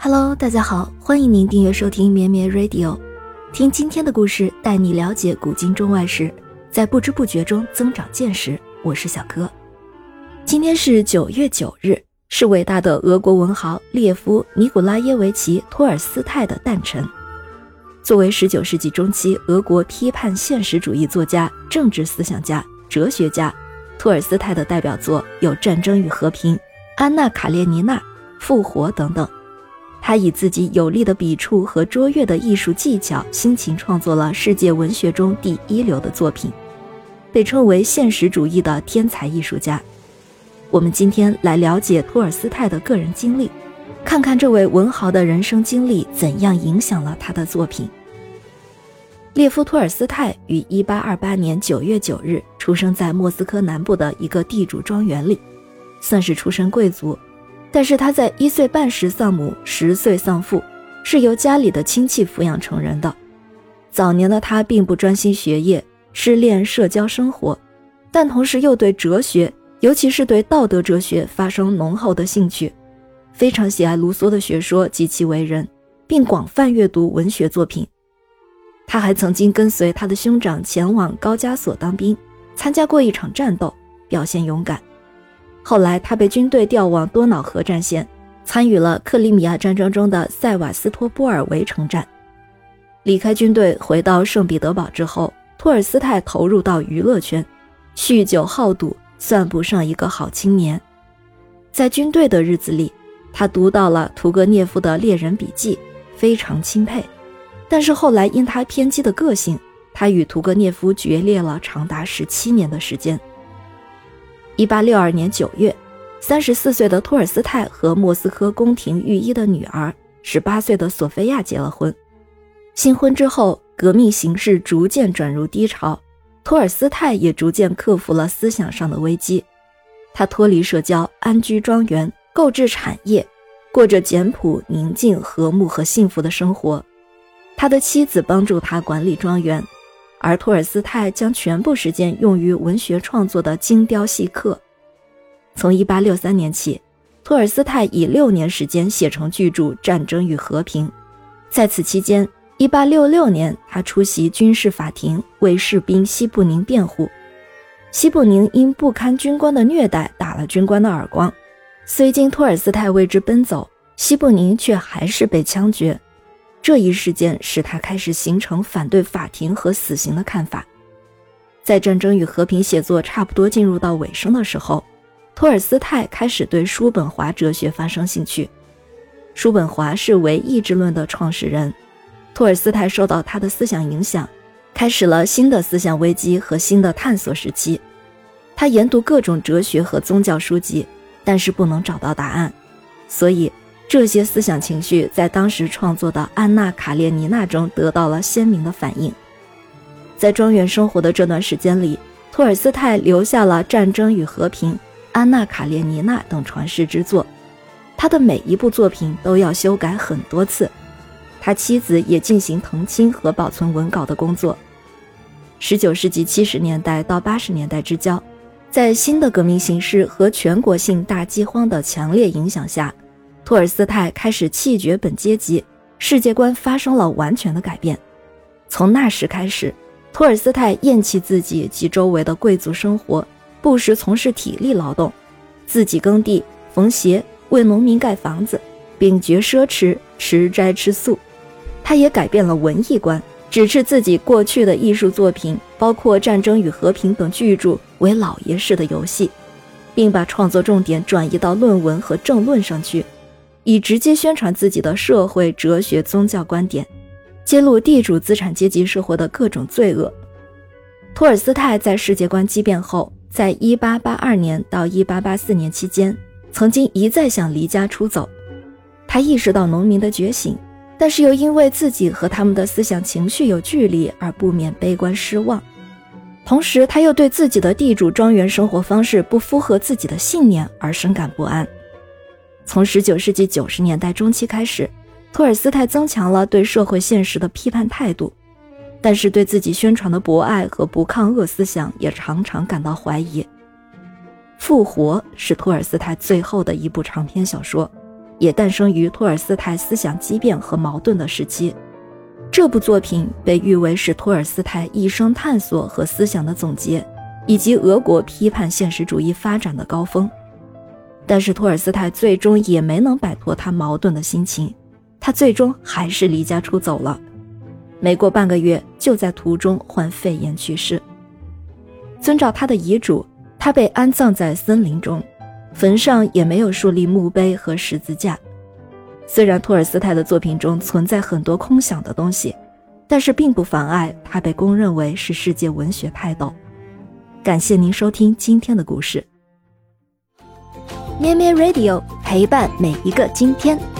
Hello，大家好，欢迎您订阅收听绵绵 Radio，听今天的故事，带你了解古今中外史，在不知不觉中增长见识。我是小柯。今天是九月九日，是伟大的俄国文豪列夫·尼古拉耶维奇·托尔斯泰的诞辰。作为19世纪中期俄国批判现实主义作家、政治思想家、哲学家，托尔斯泰的代表作有《战争与和平》《安娜·卡列尼娜》《复活》等等。他以自己有力的笔触和卓越的艺术技巧，辛勤创作了世界文学中第一流的作品，被称为现实主义的天才艺术家。我们今天来了解托尔斯泰的个人经历，看看这位文豪的人生经历怎样影响了他的作品。列夫·托尔斯泰于1828年9月9日出生在莫斯科南部的一个地主庄园里，算是出身贵族。但是他在一岁半时丧母，十岁丧父，是由家里的亲戚抚养成人的。早年的他并不专心学业，失恋社交生活，但同时又对哲学，尤其是对道德哲学发生浓厚的兴趣，非常喜爱卢梭的学说及其为人，并广泛阅读文学作品。他还曾经跟随他的兄长前往高加索当兵，参加过一场战斗，表现勇敢。后来，他被军队调往多瑙河战线，参与了克里米亚战争中的塞瓦斯托波尔围城战。离开军队，回到圣彼得堡之后，托尔斯泰投入到娱乐圈，酗酒好赌，算不上一个好青年。在军队的日子里，他读到了屠格涅夫的《猎人笔记》，非常钦佩。但是后来因他偏激的个性，他与屠格涅夫决裂了长达十七年的时间。一八六二年九月，三十四岁的托尔斯泰和莫斯科宫廷御医的女儿十八岁的索菲亚结了婚。新婚之后，革命形势逐渐转入低潮，托尔斯泰也逐渐克服了思想上的危机。他脱离社交，安居庄园，购置产业，过着简朴、宁静、和睦和幸福的生活。他的妻子帮助他管理庄园，而托尔斯泰将全部时间用于文学创作的精雕细刻。从1863年起，托尔斯泰以六年时间写成巨著《战争与和平》。在此期间，1866年他出席军事法庭，为士兵西布宁辩护。西布宁因不堪军官的虐待，打了军官的耳光。虽经托尔斯泰为之奔走，西布宁却还是被枪决。这一事件使他开始形成反对法庭和死刑的看法。在《战争与和平》写作差不多进入到尾声的时候，托尔斯泰开始对叔本华哲学发生兴趣。叔本华是唯意志论的创始人，托尔斯泰受到他的思想影响，开始了新的思想危机和新的探索时期。他研读各种哲学和宗教书籍，但是不能找到答案，所以。这些思想情绪在当时创作的《安娜·卡列尼娜》中得到了鲜明的反应。在庄园生活的这段时间里，托尔斯泰留下了《战争与和平》《安娜·卡列尼娜》等传世之作。他的每一部作品都要修改很多次，他妻子也进行誊亲和保存文稿的工作。19世纪70年代到80年代之交，在新的革命形势和全国性大饥荒的强烈影响下。托尔斯泰开始弃绝本阶级，世界观发生了完全的改变。从那时开始，托尔斯泰厌弃自己及周围的贵族生活，不时从事体力劳动，自己耕地、缝鞋，为农民盖房子，并绝奢侈，吃斋吃素。他也改变了文艺观，指斥自己过去的艺术作品，包括《战争与和平》等巨著为老爷式的游戏，并把创作重点转移到论文和政论上去。以直接宣传自己的社会、哲学、宗教观点，揭露地主资产阶级生活的各种罪恶。托尔斯泰在世界观激变后，在1882年到1884年期间，曾经一再想离家出走。他意识到农民的觉醒，但是又因为自己和他们的思想情绪有距离而不免悲观失望。同时，他又对自己的地主庄园生活方式不符合自己的信念而深感不安。从19世纪90年代中期开始，托尔斯泰增强了对社会现实的批判态度，但是对自己宣传的博爱和不抗恶思想也常常感到怀疑。《复活》是托尔斯泰最后的一部长篇小说，也诞生于托尔斯泰思想激变和矛盾的时期。这部作品被誉为是托尔斯泰一生探索和思想的总结，以及俄国批判现实主义发展的高峰。但是托尔斯泰最终也没能摆脱他矛盾的心情，他最终还是离家出走了。没过半个月，就在途中患肺炎去世。遵照他的遗嘱，他被安葬在森林中，坟上也没有树立墓碑和十字架。虽然托尔斯泰的作品中存在很多空想的东西，但是并不妨碍他被公认为是世界文学泰斗。感谢您收听今天的故事，咩咩 Radio 陪伴每一个今天。